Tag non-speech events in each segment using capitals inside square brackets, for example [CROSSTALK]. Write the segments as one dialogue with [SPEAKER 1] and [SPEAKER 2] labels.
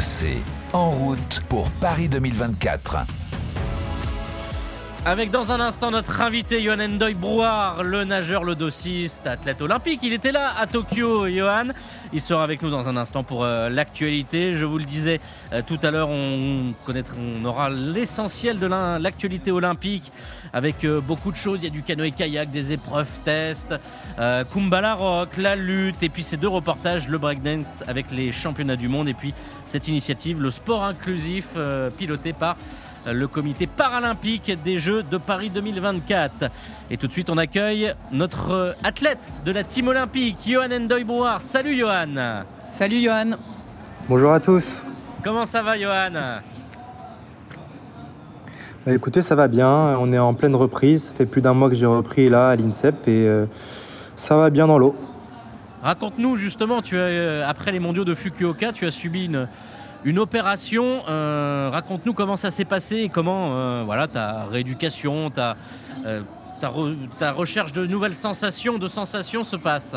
[SPEAKER 1] RMC, en route pour Paris 2024.
[SPEAKER 2] Avec dans un instant notre invité Johan Endoy Brouard, le nageur, le dossiste, athlète olympique. Il était là à Tokyo, Johan. Il sera avec nous dans un instant pour euh, l'actualité. Je vous le disais euh, tout à l'heure, on, on aura l'essentiel de l'actualité olympique avec euh, beaucoup de choses. Il y a du canoë-kayak, des épreuves tests, Kumbala Rock, la lutte, et puis ces deux reportages, le breakdance avec les championnats du monde, et puis cette initiative, le sport inclusif, piloté par le comité paralympique des Jeux de Paris 2024. Et tout de suite, on accueille notre athlète de la team olympique, Johan Endoy Salut Johan.
[SPEAKER 3] Salut Johan.
[SPEAKER 4] Bonjour à tous.
[SPEAKER 2] Comment ça va Johan?
[SPEAKER 4] Bah, Écoutez, ça va bien, on est en pleine reprise, ça fait plus d'un mois que j'ai repris là à l'INSEP et euh, ça va bien dans l'eau.
[SPEAKER 2] Raconte-nous justement, tu as, euh, après les mondiaux de Fukuoka, tu as subi une, une opération. Euh, raconte-nous comment ça s'est passé et comment euh, voilà, ta rééducation, ta, euh, ta, recherche de nouvelles sensations, de sensations se passe.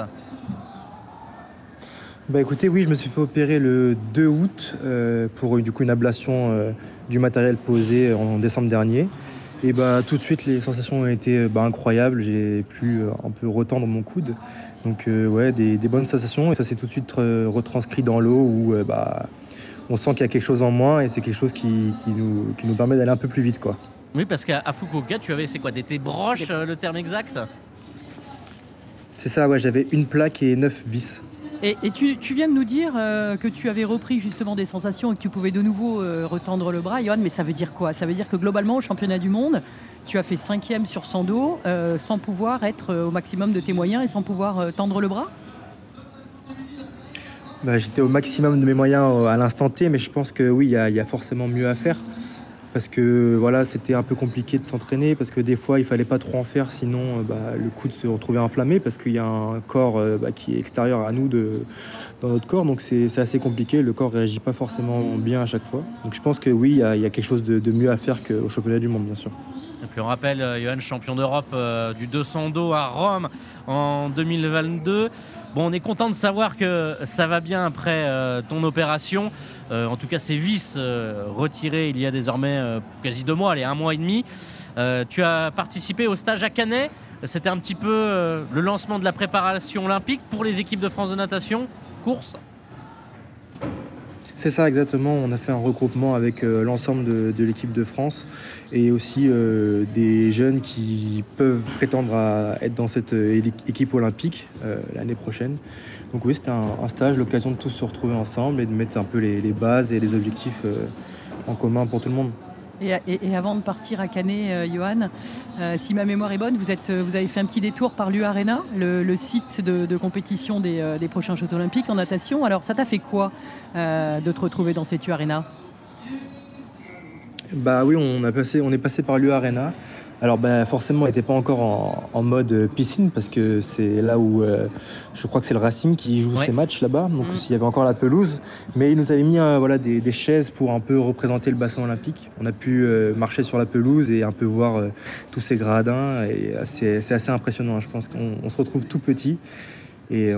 [SPEAKER 4] Bah écoutez, oui, je me suis fait opérer le 2 août pour du coup une ablation du matériel posé en décembre dernier. Et bah tout de suite, les sensations ont été bah, incroyables. J'ai pu un peu retendre mon coude. Donc ouais, des, bonnes sensations. Et ça s'est tout de suite retranscrit dans l'eau où bah, on sent qu'il y a quelque chose en moins et c'est quelque chose qui, nous, qui nous permet d'aller un peu plus vite. Quoi.
[SPEAKER 2] Oui, parce qu'à Fukuoka, tu avais, c'est quoi, des, broches, euh, le terme exact?
[SPEAKER 4] C'est ça, ouais, j'avais une plaque et neuf vis.
[SPEAKER 3] Et, tu, viens de nous dire euh, que tu avais repris justement des sensations et que tu pouvais de nouveau euh, retendre le bras, Johan, mais ça veut dire quoi? Ça veut dire que globalement, au championnat du monde, tu as fait cinquième sur 100 dos sans pouvoir être au maximum de tes moyens et sans pouvoir tendre le bras?
[SPEAKER 4] Bah, j'étais au maximum de mes moyens euh, à l'instant T, mais je pense que oui, il y, a forcément mieux à faire. Parce que voilà, c'était un peu compliqué de s'entraîner, parce que des fois, il fallait pas trop en faire, sinon euh, bah, le coude se retrouvait inflammé, parce qu'il y a un corps euh, bah, qui est extérieur à nous dans notre corps, donc c'est assez compliqué. Le corps réagit pas forcément bien à chaque fois. Donc je pense que oui, il y, a quelque chose de, mieux à faire qu'au championnat du monde, bien sûr.
[SPEAKER 2] Et puis on rappelle, Johan, champion d'Europe du 200 dos à Rome en 2022. Bon, on est content de savoir que ça va bien après euh, ton opération. Euh, en tout cas, ces vis euh, retirées il y a désormais quasi deux mois, allez, un mois et demi. tu as participé au stage à Canet. C'était un petit peu le lancement de la préparation olympique pour les équipes de France de natation. Course
[SPEAKER 4] c'est ça exactement, on a fait un regroupement avec euh, l'ensemble de, l'équipe de France et aussi euh, des jeunes qui peuvent prétendre à être dans cette euh, équipe olympique l'année prochaine. Donc oui, c'était un, stage, l'occasion de tous se retrouver ensemble et de mettre un peu les, bases et les objectifs en commun pour tout le monde.
[SPEAKER 3] Et, avant de partir à Canet, Johan, si ma mémoire est bonne, vous, êtes, vous avez fait un petit détour par l'UArena, le, le site de, compétition des, prochains Jeux olympiques en natation. Alors ça t'a fait quoi euh, de te retrouver dans cette U-Arena
[SPEAKER 4] Bah oui, on, on est passé par l'U-Arena. Alors bah, forcément, on n'était pas encore en, mode piscine parce que c'est là où euh, je crois que c'est le Racing qui joue ses matchs là-bas. Donc mm. il y avait encore la pelouse, mais ils nous avaient mis euh, voilà des, chaises pour un peu représenter le bassin olympique. On a pu marcher sur la pelouse et un peu voir tous ces gradins et c'est assez impressionnant. Hein. Je pense qu'on se retrouve tout petit et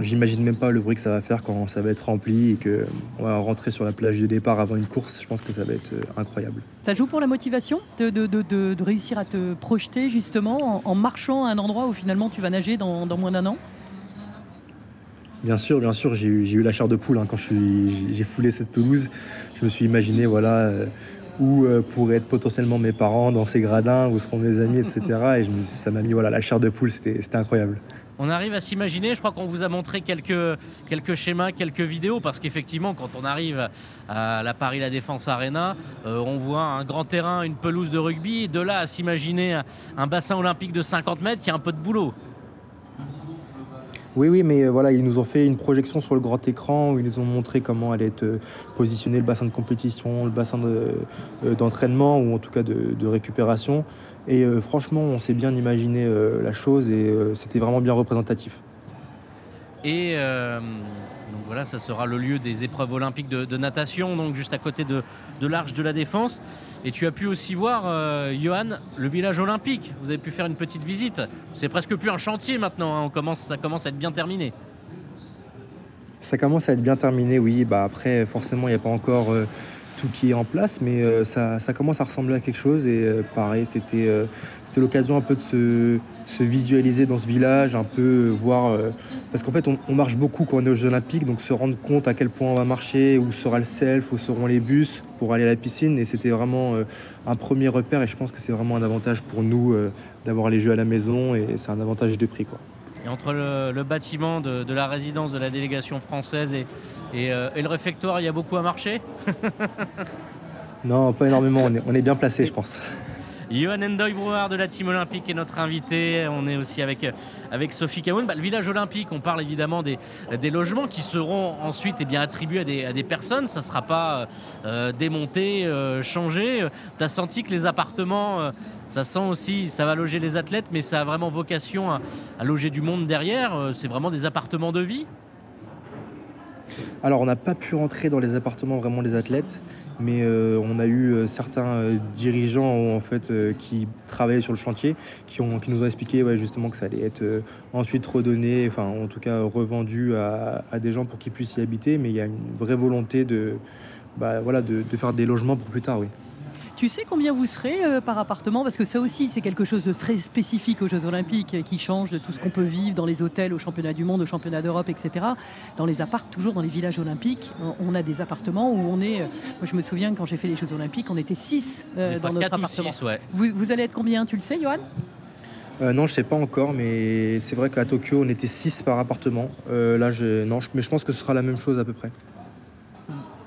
[SPEAKER 4] j'imagine même pas le bruit que ça va faire quand ça va être rempli et qu'on va rentrer sur la plage de départ avant une course. Je pense que ça va être euh, incroyable.
[SPEAKER 3] Ça joue pour la motivation de, de, de, réussir à te projeter justement en, marchant à un endroit où finalement tu vas nager dans, dans moins d'un an?
[SPEAKER 4] Bien sûr, bien sûr, j'ai eu, eu, la chair de poule hein. quand j'ai foulé cette pelouse. Je me suis imaginé voilà, euh, où euh, pourraient être potentiellement mes parents dans ces gradins, où seront mes amis, etc. Et je ça m'a mis voilà, la chair de poule, c'était incroyable
[SPEAKER 2] on arrive à s'imaginer. Je crois qu'on vous a montré quelques, quelques schémas, quelques vidéos, parce qu'effectivement, quand on arrive à la Paris La Défense Arena, euh, on voit un grand terrain, une pelouse de rugby. de là à s'imaginer un bassin olympique de 50 mètres, il y a un peu de boulot.
[SPEAKER 4] Oui, oui, mais euh, voilà, ils nous ont fait une projection sur le grand écran où ils nous ont montré comment allait être euh, positionné le bassin de compétition, le bassin d'entraînement ou en tout cas de récupération. Et euh, franchement, on s'est bien imaginé euh, la chose et euh, c'était vraiment bien représentatif.
[SPEAKER 2] Et donc voilà, ça sera le lieu des épreuves olympiques de, natation, donc juste à côté de, l'Arche de la Défense. Et tu as pu aussi voir, Johan, le village olympique. Vous avez pu faire une petite visite. C'est presque plus un chantier maintenant, hein. on commence, ça commence à être bien terminé.
[SPEAKER 4] Ça commence à être bien terminé, oui. Bah, après, forcément, il n'y a pas encore tout qui est en place, mais ça, ça, commence à ressembler à quelque chose. Et pareil, c'était c'était l'occasion un peu de se, visualiser dans ce village, un peu voir. Euh, parce qu'en fait, on, marche beaucoup quand on est aux Jeux Olympiques, donc se rendre compte à quel point on va marcher, où sera le self, où seront les bus pour aller à la piscine. Et c'était vraiment euh, un premier repère, et je pense que c'est vraiment un avantage pour nous euh, d'avoir les Jeux à la maison, et c'est un avantage de prix. Quoi.
[SPEAKER 2] Et entre le, bâtiment de, la résidence de la délégation française et, et, le réfectoire, il y a beaucoup à marcher [LAUGHS]
[SPEAKER 4] Non, pas énormément, on est, on est bien placé, je pense.
[SPEAKER 2] Johan Endoy Brouard de la team olympique est notre invité. On est aussi avec, avec Sophie Kaoun. Bah, le village olympique, on parle évidemment des, des logements qui seront ensuite eh bien, attribués à des, à des personnes. Ça ne sera pas euh, démonté, euh, changé. Tu as senti que les appartements, euh, ça sent aussi, ça va loger les athlètes, mais ça a vraiment vocation à, loger du monde derrière. C'est vraiment des appartements de vie
[SPEAKER 4] alors, on n'a pas pu rentrer dans les appartements vraiment des athlètes, mais euh, on a eu euh, certains euh, dirigeants en fait qui travaillaient sur le chantier qui, ont, qui nous ont expliqué justement que ça allait être ensuite redonné, enfin en tout cas revendu à, des gens pour qu'ils puissent y habiter, mais il y a une vraie volonté de, bah, voilà, de faire des logements pour plus tard, oui.
[SPEAKER 3] Tu sais combien vous serez euh, par appartement? Parce que ça aussi, c'est quelque chose de très spécifique aux Jeux Olympiques euh, qui change de tout ce qu'on peut vivre dans les hôtels, au championnat du monde, au championnat d'Europe, etc. Dans les apparts, toujours dans les villages olympiques, on a des appartements où on est. Euh, moi, je me souviens quand j'ai fait les Jeux Olympiques, on était 6 dans notre appartement. vous, allez être combien? Tu le sais, Johan?
[SPEAKER 4] Non, je ne sais pas encore, mais c'est vrai qu'à Tokyo, on était 6 par appartement. là, je, non, mais je pense que ce sera la même chose à peu près.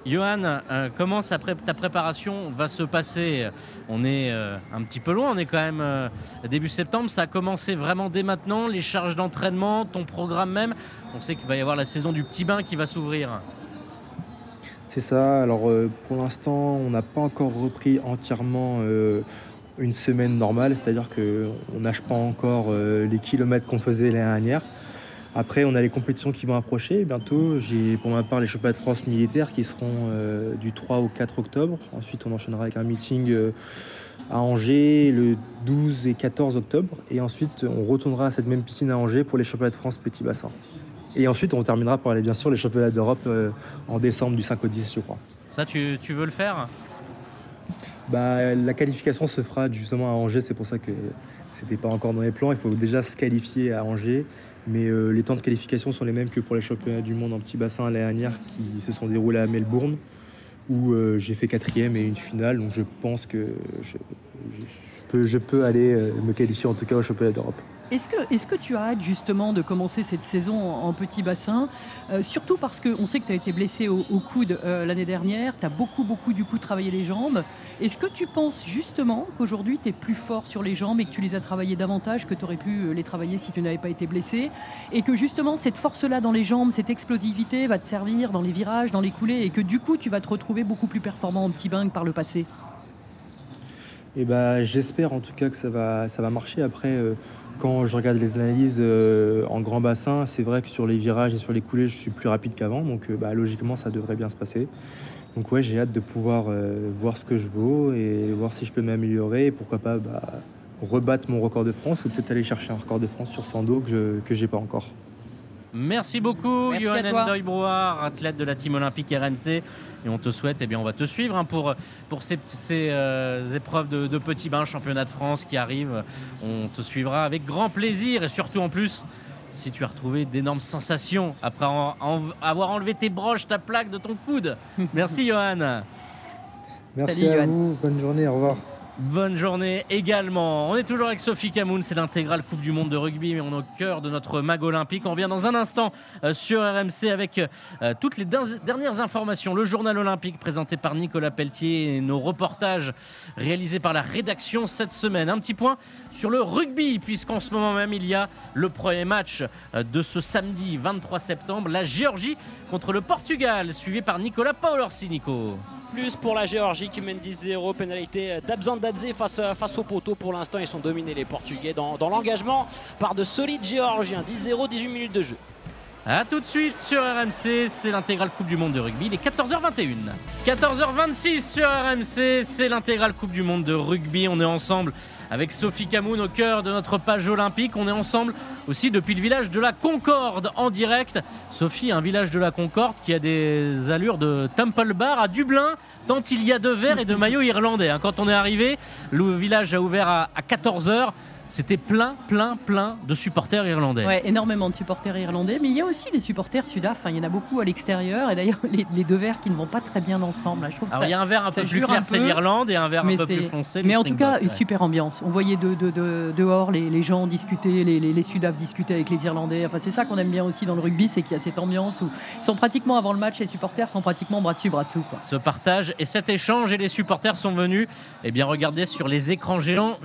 [SPEAKER 2] Johan, euh, comment ta préparation va se passer? On est euh, un petit peu loin, on est quand même euh, début septembre. Ça a commencé vraiment dès maintenant, les charges d'entraînement, ton programme même. On sait qu'il va y avoir la saison du petit bain qui va s'ouvrir.
[SPEAKER 4] C'est ça. Alors pour l'instant, on n'a pas encore repris entièrement une semaine normale, c'est-à-dire qu'on nage pas encore les kilomètres qu'on faisait l'année dernière. Après, on a les compétitions qui vont approcher bientôt. J'ai pour ma part les championnats de France militaires qui seront euh, du 3 au 4 octobre. Ensuite, on enchaînera avec un meeting euh, à Angers le 12 et 14 octobre. Et ensuite, on retournera à cette même piscine à Angers pour les championnats de France petit bassin. Et ensuite, on terminera par aller bien sûr les championnats d'Europe euh, en décembre du 5 au 10, je crois.
[SPEAKER 2] Ça, tu, veux le faire?
[SPEAKER 4] Bah, La qualification se fera justement à Angers, c'est pour ça que c'était pas encore dans les plans. Il faut déjà se qualifier à Angers. Mais euh, les temps de qualification sont les mêmes que pour les championnats du monde en petit bassin l'année dernière qui se sont déroulés à Melbourne, où euh, j'ai fait quatrième et une finale. Donc je pense que je peux aller euh, me qualifier en tout cas au championnat d'Europe.
[SPEAKER 3] Est-ce que, tu as hâte justement de commencer cette saison en, petit bassin euh, Surtout parce qu'on sait que tu as été blessé au, coude euh, l'année dernière, tu as beaucoup, beaucoup du coup travaillé les jambes. Est-ce que tu penses justement qu'aujourd'hui tu es plus fort sur les jambes et que tu les as travaillées davantage que tu aurais pu euh, les travailler si tu n'avais pas été blessé? Et que justement cette force-là dans les jambes, cette explosivité va te servir dans les virages, dans les coulées et que du coup tu vas te retrouver beaucoup plus performant en petit bain que par le passé?
[SPEAKER 4] Eh ben, J'espère en tout cas que ça va marcher. Après, quand je regarde les analyses euh, en grand bassin, c'est vrai que sur les virages et sur les coulées, je suis plus rapide qu'avant. Donc euh, bah, logiquement, ça devrait bien se passer. Donc ouais, j'ai hâte de pouvoir euh, voir ce que je vaux et voir si je peux m'améliorer. Et pourquoi pas bah, rebattre mon record de France ou peut-être aller chercher un record de France sur 100 dos que je n'ai pas encore.
[SPEAKER 2] Merci beaucoup, Johan Endoy Brouard, athlète de la team olympique RMC. Et on te souhaite, eh bien, on va te suivre hein, pour, pour ces, euh, épreuves de, de petits bains, championnat de France qui arrivent. On te suivra avec grand plaisir et surtout en plus, si tu as retrouvé d'énormes sensations après avoir enlevé tes broches, ta plaque de ton coude. [LAUGHS] Merci, Johan.
[SPEAKER 4] Merci à vous. Bonne journée. Au revoir.
[SPEAKER 2] Bonne journée également. On est toujours avec Sophie Camoun, c'est l'intégrale Coupe du Monde de rugby, mais on est au cœur de notre mag olympique. On revient dans un instant euh, sur RMC avec euh, toutes les dernières informations. Le journal olympique présenté par Nicolas Pelletier et nos reportages réalisés par la rédaction cette semaine. Un petit point sur le rugby, puisqu'en ce moment même il y a le premier match euh, de ce samedi 23 septembre, la Géorgie contre le Portugal, suivi par Nicolas Paolorsi. Nico
[SPEAKER 5] plus pour la Géorgie qui mène 10-0. Pénalité d'Abzandadze face, face au poteau. Pour l'instant, ils sont dominés les Portugais dans, l'engagement par de solides Géorgiens. 10-0, 18 minutes de jeu.
[SPEAKER 2] A tout de suite sur RMC, c'est l'intégrale Coupe du Monde de rugby, il est 14h21. 14h26 sur RMC, c'est l'intégrale Coupe du Monde de rugby. On est ensemble avec Sophie Camoun au cœur de notre page olympique. On est ensemble aussi depuis le village de la Concorde en direct. Sophie, un village de la Concorde qui a des allures de Temple Bar à Dublin, tant il y a de verres et de maillots irlandais. Hein. Quand on est arrivé, le village a ouvert à 14h. C'était plein, plein, plein de supporters irlandais.
[SPEAKER 3] Ouais, énormément de supporters irlandais, mais il y a aussi des supporters sudaf. Enfin, il y en a beaucoup à l'extérieur, et d'ailleurs les, deux verres qui ne vont pas très bien ensemble. Je trouve
[SPEAKER 2] Alors il y a un verre un peu plus clair, c'est l'Irlande, et un verre un peu plus foncé.
[SPEAKER 3] Mais en tout cas, une super ambiance. On voyait de, dehors les, gens discuter, les, les, sudaf discuter avec les Irlandais. Enfin, c'est ça qu'on aime bien aussi dans le rugby, c'est qu'il y a cette ambiance où ils sont pratiquement avant le match, les supporters sont pratiquement bras dessus, bras dessous. Quoi.
[SPEAKER 2] Ce partage et cet échange, et les supporters sont venus. Eh bien, regardez sur les écrans géants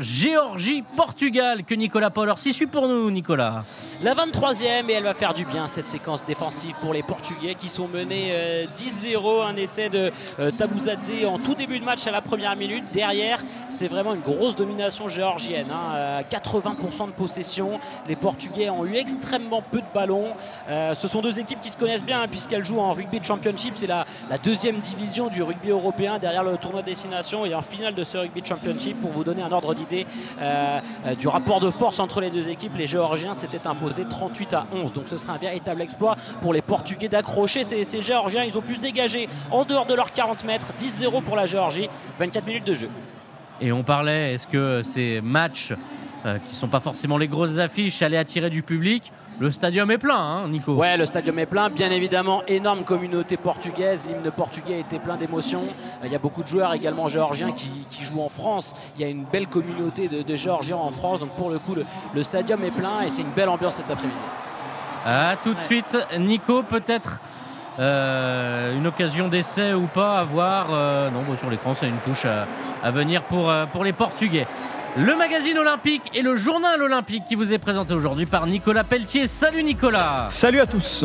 [SPEAKER 2] Que Nicolas alors, s'y suit pour nous, Nicolas.
[SPEAKER 5] La 23e, et elle va faire du bien cette séquence défensive pour les Portugais qui sont menés 10-0. Euh, un essai de euh, Tabuzadze en tout début de match à la première minute. Derrière, c'est vraiment une grosse domination géorgienne. 80% hein. de possession. Les Portugais ont eu extrêmement peu de ballons. Euh, ce sont deux équipes qui se connaissent bien hein, puisqu'elles jouent en rugby championship. C'est la, deuxième division du rugby européen derrière le tournoi de destination et en finale de ce rugby championship pour vous donner un ordre d'idée du rapport de force entre les deux équipes. Les Géorgiens s'étaient imposés 38 à 11. Donc ce sera un véritable exploit pour les Portugais d'accrocher ces, Géorgiens. Ils ont pu se dégager en dehors de leurs 40 mètres. 10-0 pour la Géorgie. 24 minutes de jeu.
[SPEAKER 2] Et on parlait, est-ce que ces matchs euh, qui ne sont pas forcément les grosses affiches allaient attirer du public le stadium est plein, hein, Nico.
[SPEAKER 5] Ouais, le stadium est plein. Bien évidemment, énorme communauté portugaise. L'hymne portugais était plein d'émotions. Il y a beaucoup de joueurs également géorgiens qui, jouent en France. Il y a une belle communauté de, Géorgiens en France. Donc pour le coup, le, stadium est plein et c'est une belle ambiance cet après-midi.
[SPEAKER 2] Ah, tout de suite, Nico, peut-être euh, une occasion d'essai ou pas à voir. Euh, non, sur l'écran, c'est une touche à, venir pour, euh, pour les Portugais. Le magazine olympique et le journal olympique qui vous est présenté aujourd'hui par Nicolas Pelletier. Salut Nicolas
[SPEAKER 6] Salut à tous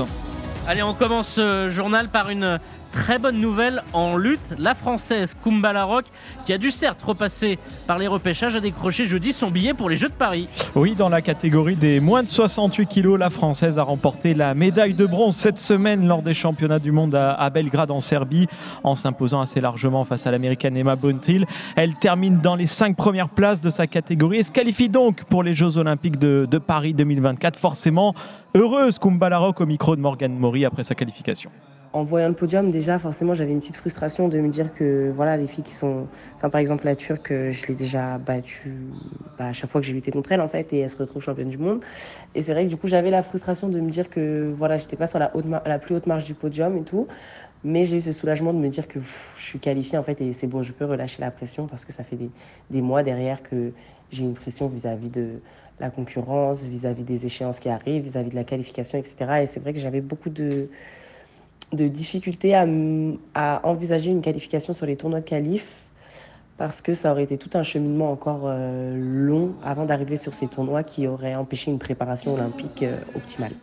[SPEAKER 2] Allez, on commence ce journal par une très bonne nouvelle en lutte. La Française Kumbala Rock, qui a dû certes repasser par les repêchages, a décroché jeudi son billet pour les Jeux de Paris.
[SPEAKER 6] Oui, dans la catégorie des moins de 68 kilos, la Française a remporté la médaille de bronze cette semaine lors des championnats du monde à Belgrade en Serbie, en s'imposant assez largement face à l'américaine Emma Bontil. Elle termine dans les cinq premières places de sa catégorie et se qualifie donc pour les Jeux Olympiques de, de Paris 2024. Forcément, heureuse Kumbala Rock au micro de Morgan Mori après sa qualification
[SPEAKER 7] en voyant le podium, déjà, forcément, j'avais une petite frustration de me dire que, voilà, les filles qui sont. Enfin, par exemple, la Turque, je l'ai déjà battue bah, à chaque fois que j'ai lutté contre elle, en fait, et elle se retrouve championne du monde. Et c'est vrai que, du coup, j'avais la frustration de me dire que, voilà, j'étais pas sur la, haute la plus haute marge du podium et tout. Mais j'ai eu ce soulagement de me dire que je suis qualifiée, en fait, et c'est bon, je peux relâcher la pression parce que ça fait des, mois derrière que j'ai une pression vis-à-vis de la concurrence, vis-à-vis -vis des échéances qui arrivent, vis-à-vis -vis de la qualification, etc. Et c'est vrai que j'avais beaucoup de de difficulté à, envisager une qualification sur les tournois de qualif parce que ça aurait été tout un cheminement encore euh, long avant d'arriver sur ces tournois qui auraient empêché une préparation olympique euh, optimale.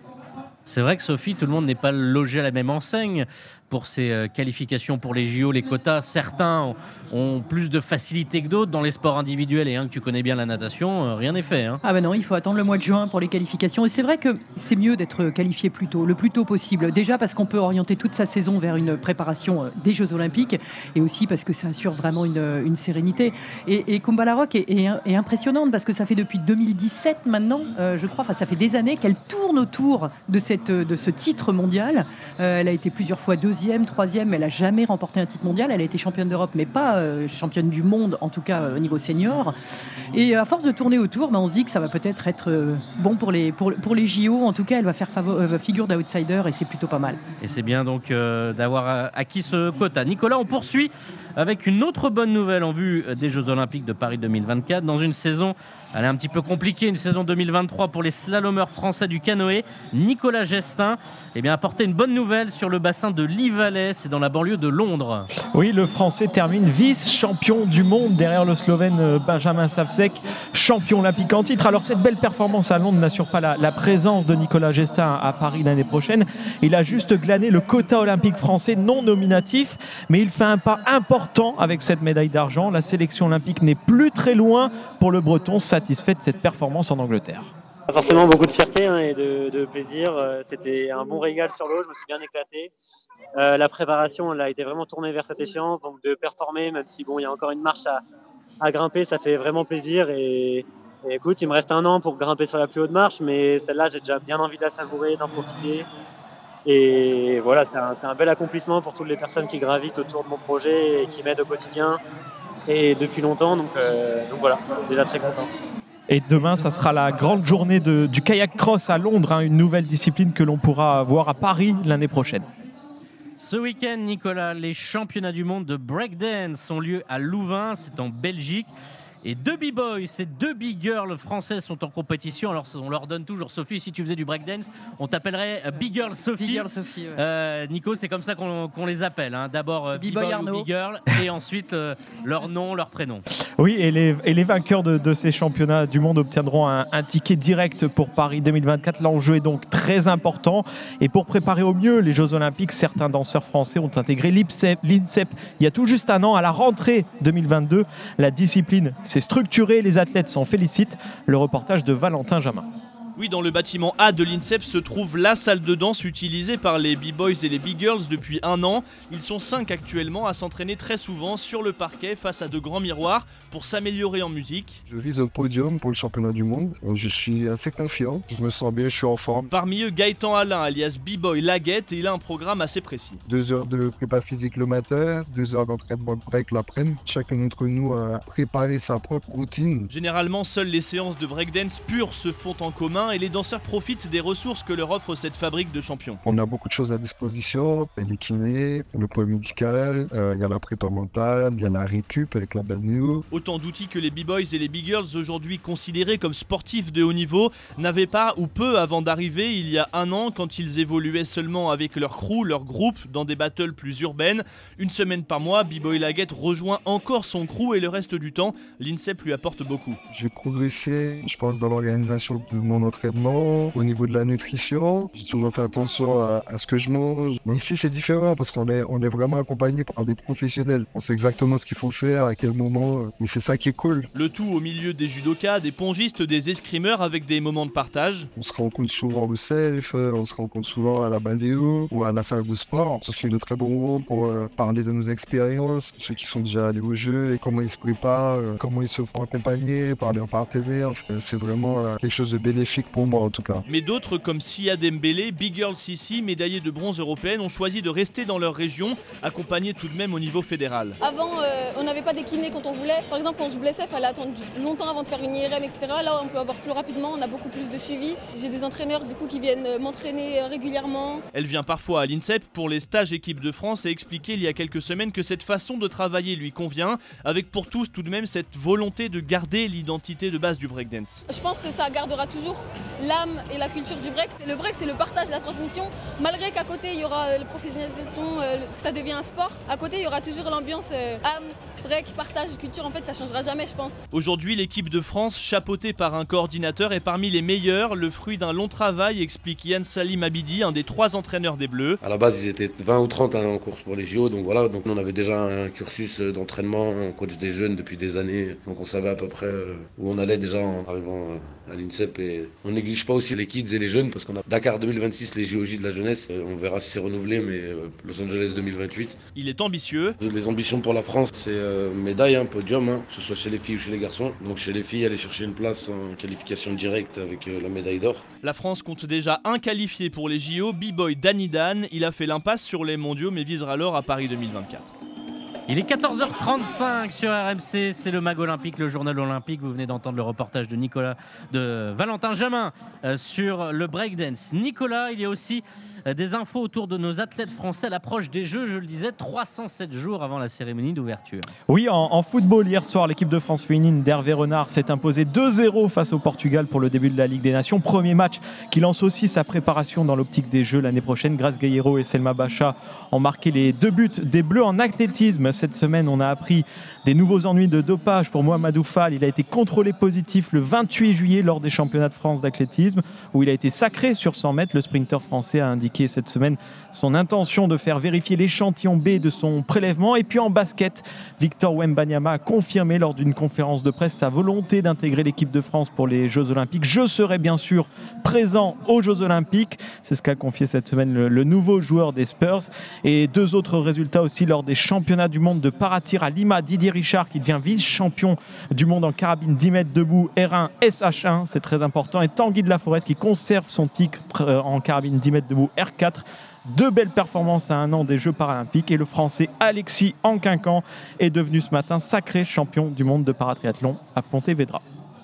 [SPEAKER 2] C'est vrai que Sophie, tout le monde n'est pas logé à la même enseigne pour ces euh, qualifications pour les JO, les quotas. Certains ont plus de facilité que d'autres dans les sports individuels et que tu connais bien la natation, euh, rien n'est fait. Hein.
[SPEAKER 3] Ah ben non, il faut attendre le mois de juin pour les qualifications. Et c'est vrai que c'est mieux d'être qualifié plus tôt, le plus tôt possible. Déjà parce qu'on peut orienter toute sa saison vers une préparation euh, des Jeux Olympiques et aussi parce que ça assure vraiment une, sérénité. Et, et Rock est, impressionnante parce que ça fait depuis 2017 maintenant, je crois, enfin ça fait des années qu'elle tourne autour de, cette, de ce titre mondial. elle a été plusieurs fois deuxième troisième. Elle n'a jamais remporté un titre mondial. Elle a été championne d'Europe, mais pas euh, championne du monde, en tout cas euh, au niveau senior. Et à force de tourner autour, ben, on se dit que ça va peut-être être, euh, bon pour les, pour, pour, les JO. En tout cas, elle va faire figure d'outsider et c'est plutôt pas mal.
[SPEAKER 2] Et c'est bien donc d'avoir acquis ce quota. Nicolas, on poursuit avec une autre bonne nouvelle en vue des Jeux Olympiques de Paris 2024 dans une saison elle est un petit peu compliquée, une saison 2023 pour les slalomeurs français du canoë. Nicolas Gestin eh bien, apporté une bonne nouvelle sur le bassin de Livalais, c'est dans la banlieue de Londres.
[SPEAKER 6] Oui, le Français termine vice-champion du monde derrière le Slovène euh, Benjamin Savsek, champion olympique en titre. Alors cette belle performance à Londres n'assure pas la, la, présence de Nicolas Gestin à Paris l'année prochaine. Il a juste glané le quota olympique français non nominatif, mais il fait un pas important avec cette médaille d'argent. La sélection olympique n'est plus très loin pour le Breton satisfait de cette performance en Angleterre
[SPEAKER 8] Forcément beaucoup de fierté hein, et de, plaisir. Euh, c'était un bon régal sur l'eau, je me suis bien éclaté. Euh, la préparation elle a été vraiment tournée vers cette échéance, donc de performer, même si bon il y a encore une marche à, grimper, ça fait vraiment plaisir. Et, écoute, il me reste un an pour grimper sur la plus haute marche, mais celle-là j'ai déjà bien envie de la savourer, d'en profiter. Et voilà, c'est un, bel accomplissement pour toutes les personnes qui gravitent autour de mon projet et qui m'aident au quotidien et depuis longtemps. Donc, euh, donc voilà, déjà très content.
[SPEAKER 6] Et demain, ça sera la grande journée du kayak cross à Londres, hein, une nouvelle discipline que l'on pourra voir à Paris l'année prochaine.
[SPEAKER 2] Ce week-end, Nicolas, les championnats du monde de breakdance ont lieu à Louvain, c'est en Belgique. Et deux b-boys, ces deux big girls françaises sont en compétition. Alors on leur donne toujours Sophie. Si tu faisais du breakdance, on t'appellerait euh, Big Girl Sophie.
[SPEAKER 3] Big Girl Sophie
[SPEAKER 2] euh, Nico, c'est comme ça qu'on les appelle. Hein. D'abord euh, B-boy ou Big Girl, et ensuite leur nom, leur prénom.
[SPEAKER 6] Oui, et les, et les vainqueurs de, ces championnats du monde obtiendront un, un ticket direct pour Paris 2024. L'enjeu est donc très important. Et pour préparer au mieux les Jeux Olympiques, certains danseurs français ont intégré l'INSEP il y a tout juste un an à la rentrée 2022. La discipline c'est structuré, les athlètes s'en félicitent. Le reportage de Valentin Jamin.
[SPEAKER 9] Oui, dans le bâtiment A de l'INSEP se trouve la salle de danse utilisée par les B-Boys et les B-Girls depuis un an. Ils sont cinq actuellement à s'entraîner très souvent sur le parquet face à de grands miroirs pour s'améliorer en musique.
[SPEAKER 10] Je vise au podium pour le championnat du monde. Je suis assez confiant, je me sens bien, je suis en forme.
[SPEAKER 9] Parmi eux, Gaëtan Alain, alias B-Boy Laguette, et il a un programme assez précis.
[SPEAKER 10] Deux heures de prépa physique le matin, deux heures d'entraînement break l'après-midi. Chacun d'entre nous a préparé sa propre routine.
[SPEAKER 9] Généralement, seules les séances de breakdance pures se font en commun et les danseurs profitent des ressources que leur offre cette fabrique de champions.
[SPEAKER 10] On a beaucoup de choses à disposition, les kinés, le pôle médical, euh, il y a la prépa mentale, il y a la récup avec la belle
[SPEAKER 9] Autant d'outils que les B-Boys et les B-Girls aujourd'hui considérés comme sportifs de haut niveau n'avaient pas ou peu avant d'arriver il y a un an quand ils évoluaient seulement avec leur crew, leur groupe dans des battles plus urbaines. Une semaine par mois, B-Boy Laguette rejoint encore son crew et le reste du temps, l'INSEP lui apporte beaucoup.
[SPEAKER 10] J'ai progressé, je pense, dans l'organisation de mon entraînement au niveau de la nutrition. J'ai toujours fait attention à, ce que je mange. Mais ici, c'est différent parce qu'on est, on est vraiment accompagné par des professionnels. On sait exactement ce qu'il faut faire, à quel moment. Et c'est ça qui est cool.
[SPEAKER 9] Le tout au milieu des judokas, des pongistes, des escrimeurs avec des moments de partage.
[SPEAKER 10] On se rencontre souvent au self, on se rencontre souvent à la baléo ou à la salle de sport. Ce fait de très bons moments pour euh, parler de nos expériences, ceux qui sont déjà allés au jeu et comment ils se préparent, euh, comment ils se font accompagner par leurs partenaires. C'est vraiment euh, quelque chose de bénéfique pour moi en tout cas.
[SPEAKER 9] Mais d'autres comme Sia Dembélé, Big Girl Sissi, médaillés de bronze européenne, ont choisi de rester dans leur région, accompagnés tout de même au niveau fédéral.
[SPEAKER 11] Avant, euh, on n'avait pas des kinés quand on voulait. Par exemple, quand on se blessait, il fallait attendre longtemps avant de faire une IRM, etc. Là, on peut avoir plus rapidement, on a beaucoup plus de suivi. J'ai des entraîneurs du coup qui viennent euh, m'entraîner euh, régulièrement.
[SPEAKER 9] Elle vient parfois à l'INSEP pour les stages équipe de France et expliqué il y a quelques semaines que cette façon de travailler lui convient, avec pour tous tout de même cette volonté de garder l'identité de base du breakdance.
[SPEAKER 11] Je pense que ça gardera toujours l'âme et la culture du break. Le break, c'est le partage, la transmission. Malgré qu'à côté, il y aura la professionnalisation, euh, ça devient un sport, à côté, il y aura toujours l'ambiance euh, âme, break, partage, culture. En fait, ça changera jamais, je pense.
[SPEAKER 9] Aujourd'hui, l'équipe de France, chapeautée par un coordinateur, est parmi les meilleurs, le fruit d'un long travail, explique Yann Salim Abidi, un des trois entraîneurs des Bleus.
[SPEAKER 12] À la base, ils étaient 20 ou 30 hein, en course pour les JO, donc voilà. Donc on avait déjà un cursus d'entraînement, on coach des jeunes depuis des années, donc on savait à peu près euh, où on allait déjà en arrivant à l'INSEP et on néglige pas aussi les kids et les jeunes parce qu'on a Dakar 2026, les JOJ de la jeunesse. Euh, on verra si c'est renouvelé, mais euh, Los Angeles 2028.
[SPEAKER 9] Il est ambitieux.
[SPEAKER 12] Les ambitions pour la France, c'est euh, médaille, un podium, hein, que ce soit chez les filles ou chez les garçons. Donc chez les filles, aller chercher une place en qualification directe avec la médaille d'or.
[SPEAKER 9] La France compte déjà un qualifié pour les JO, B-Boy Danny Dan. Il a fait l'impasse sur les mondiaux mais visera l'or à Paris 2024.
[SPEAKER 2] Il est 14h35 sur RMC, c'est le Mag Olympique, le journal olympique. Vous venez d'entendre le reportage de Nicolas, de Valentin Jamin euh, sur le breakdance. Nicolas, il y a aussi euh, des infos autour de nos athlètes français l'approche des Jeux, je le disais, 307 jours avant la cérémonie d'ouverture.
[SPEAKER 6] Oui, en, football, hier soir, l'équipe de France féminine d'Hervé Renard s'est imposée 2-0 face au Portugal pour le début de la Ligue des Nations. Premier match qui lance aussi sa préparation dans l'optique des Jeux l'année prochaine. Grace Gayero et Selma Bacha ont marqué les deux buts des Bleus en athlétisme. Cette semaine, on a appris des nouveaux ennuis de dopage pour Mohamedou Fall. Il a été contrôlé positif le 28 juillet lors des championnats de France d'athlétisme, où il a été sacré sur 100 mètres. Le sprinter français a indiqué cette semaine son intention de faire vérifier l'échantillon B de son prélèvement. Et puis en basket, Victor Wembanyama a confirmé lors d'une conférence de presse sa volonté d'intégrer l'équipe de France pour les Jeux Olympiques. Je serai bien sûr présent aux Jeux Olympiques. C'est ce qu'a confié cette semaine le, nouveau joueur des Spurs. Et deux autres résultats aussi lors des championnats du monde de paratir à Lima. Didier Richard qui devient vice-champion du monde en carabine 10 mètres debout R1 SH1. C'est très important. Et Tanguy de la Forest qui conserve son titre euh, en carabine 10 mètres debout R4. Deux belles performances à un an des Jeux paralympiques et le Français Alexis Anquincan est devenu ce matin sacré champion du monde de paratriathlon à Pontevedra.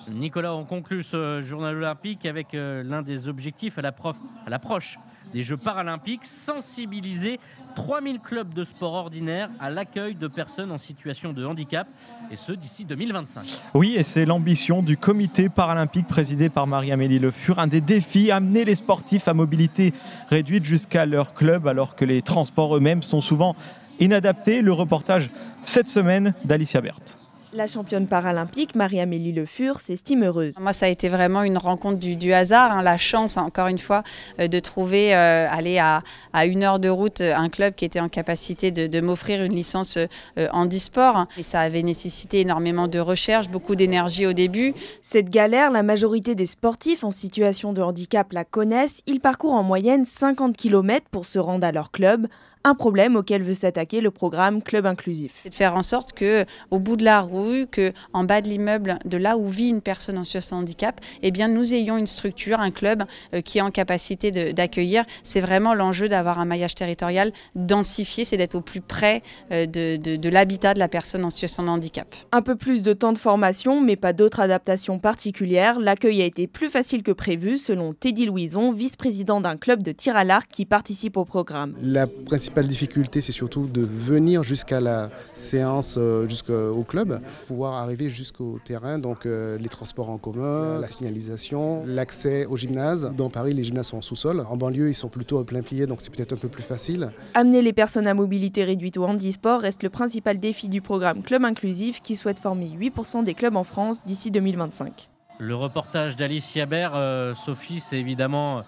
[SPEAKER 2] Nicolas, on conclut ce journal olympique avec euh, l'un des objectifs à l'approche des Jeux paralympiques, sensibiliser 3000 clubs de sport ordinaire à l'accueil de personnes en situation de handicap, et ce d'ici 2025.
[SPEAKER 6] Oui, et c'est l'ambition du comité paralympique présidé par Marie-Amélie Le Fur. Un des défis, amener les sportifs à mobilité réduite jusqu'à leur club, alors que les transports eux-mêmes sont souvent inadaptés. Le reportage cette semaine d'Alicia Berthe.
[SPEAKER 13] La championne paralympique Marie-Amélie Le Fur s'estime heureuse.
[SPEAKER 14] Moi, ça a été vraiment une rencontre du, du hasard, hein, la chance, encore une fois, euh, de trouver, euh, aller à, à, une heure de route, un club qui était en capacité de, de m'offrir une licence euh, handisport. Et ça avait nécessité énormément de recherche, beaucoup d'énergie au début.
[SPEAKER 13] Cette galère, la majorité des sportifs en situation de handicap la connaissent. Ils parcourent en moyenne 50 km pour se rendre à leur club un problème auquel veut s'attaquer le programme Club Inclusif.
[SPEAKER 14] C'est de faire en sorte que, au bout de la rue, que en bas de l'immeuble, de là où vit une personne en situation de handicap, eh bien, nous ayons une structure, un club euh, qui est en capacité d'accueillir. C'est vraiment l'enjeu d'avoir un maillage territorial densifié, c'est d'être au plus près euh, de, de, de l'habitat de la personne en situation de handicap.
[SPEAKER 13] Un peu plus de temps de formation, mais pas d'autres adaptations particulières. L'accueil a été plus facile que prévu, selon Teddy Louison, vice-président d'un club de tir à l'arc qui participe au programme.
[SPEAKER 15] La principale difficulté, c'est surtout de venir jusqu'à la séance, euh, jusqu'au club, pouvoir arriver jusqu'au terrain, donc euh, les transports en commun, la signalisation, l'accès au gymnase. Dans Paris, les gymnases sont en sous-sol. En banlieue, ils sont plutôt plein pied, donc c'est peut-être un peu plus facile.
[SPEAKER 13] Amener les personnes à mobilité réduite au handisport reste le principal défi du programme Club Inclusif qui souhaite former 8% des clubs en France d'ici 2025.
[SPEAKER 2] Le reportage d'Alice Yabert, euh, Sophie, c'est évidemment euh,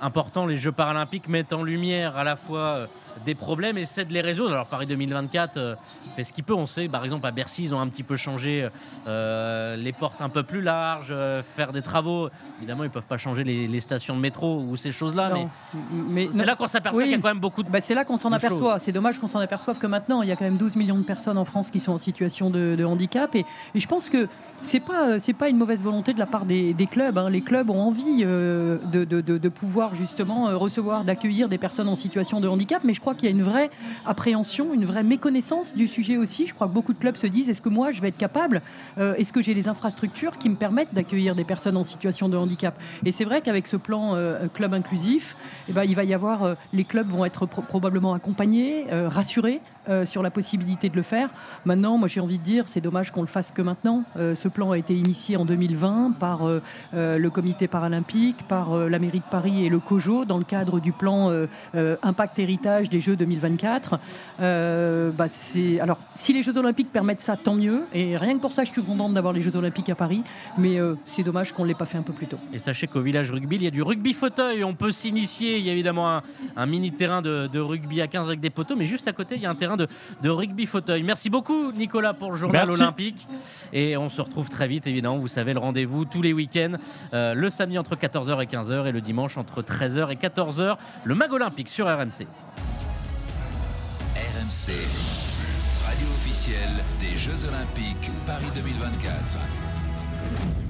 [SPEAKER 2] important. Les Jeux paralympiques mettent en lumière à la fois euh, des problèmes et essaient de les résoudre. Alors Paris 2024 euh, fait ce qu'il peut. On sait, par exemple, à Bercy, ils ont un petit peu changé euh, les portes un peu plus larges, euh, faire des travaux. Évidemment, ils peuvent pas changer les, les stations de métro ou ces choses-là, mais,
[SPEAKER 3] mais
[SPEAKER 2] c'est là qu'on s'aperçoit
[SPEAKER 3] oui.
[SPEAKER 2] qu'il y a quand même beaucoup de.
[SPEAKER 3] Bah, c'est là qu'on s'en aperçoit. C'est dommage qu'on s'en aperçoive que maintenant, il y a quand même 12 millions de personnes en France qui sont en situation de, de handicap. Et, et, je pense que c'est pas c'est pas une mauvaise volonté de la part des, des clubs. Hein. Les clubs ont envie de, de, de, pouvoir justement recevoir, d'accueillir des personnes en situation de handicap, mais je crois qu'il y a une vraie appréhension, une vraie méconnaissance du sujet aussi. Je crois que beaucoup de clubs se disent est-ce que moi je vais être capable euh, Est-ce que j'ai les infrastructures qui me permettent d'accueillir des personnes en situation de handicap? Et c'est vrai qu'avec ce plan euh, club inclusif, eh ben, il va y avoir euh, les clubs vont être pro probablement accompagnés, rassurés. Euh, sur la possibilité de le faire. Maintenant, moi j'ai envie de dire, c'est dommage qu'on le fasse que maintenant. Euh, ce plan a été initié en 2020 par euh, le Comité paralympique, par la mairie de Paris et le COJO dans le cadre du plan Impact Héritage des Jeux 2024. Bah, alors, si les Jeux Olympiques permettent ça, tant mieux. Et rien que pour ça, je suis contente d'avoir les Jeux Olympiques à Paris. Mais c'est dommage qu'on ne l'ait pas fait un peu plus tôt.
[SPEAKER 2] Et sachez qu'au village rugby, il y a du rugby fauteuil. On peut s'initier. Il y a évidemment un, mini terrain de, rugby à 15 avec des poteaux, mais juste à côté, il y a un terrain de, de, rugby fauteuil. Merci beaucoup Nicolas pour le journal
[SPEAKER 6] Merci.
[SPEAKER 2] olympique. Et on se retrouve très vite évidemment. Vous savez le rendez-vous tous les week-ends. Euh, le samedi entre 14h et 15h et le dimanche entre 13h et 14h. Le mag olympique sur RMC.
[SPEAKER 1] RMC, radio officielle des Jeux olympiques Paris 2024.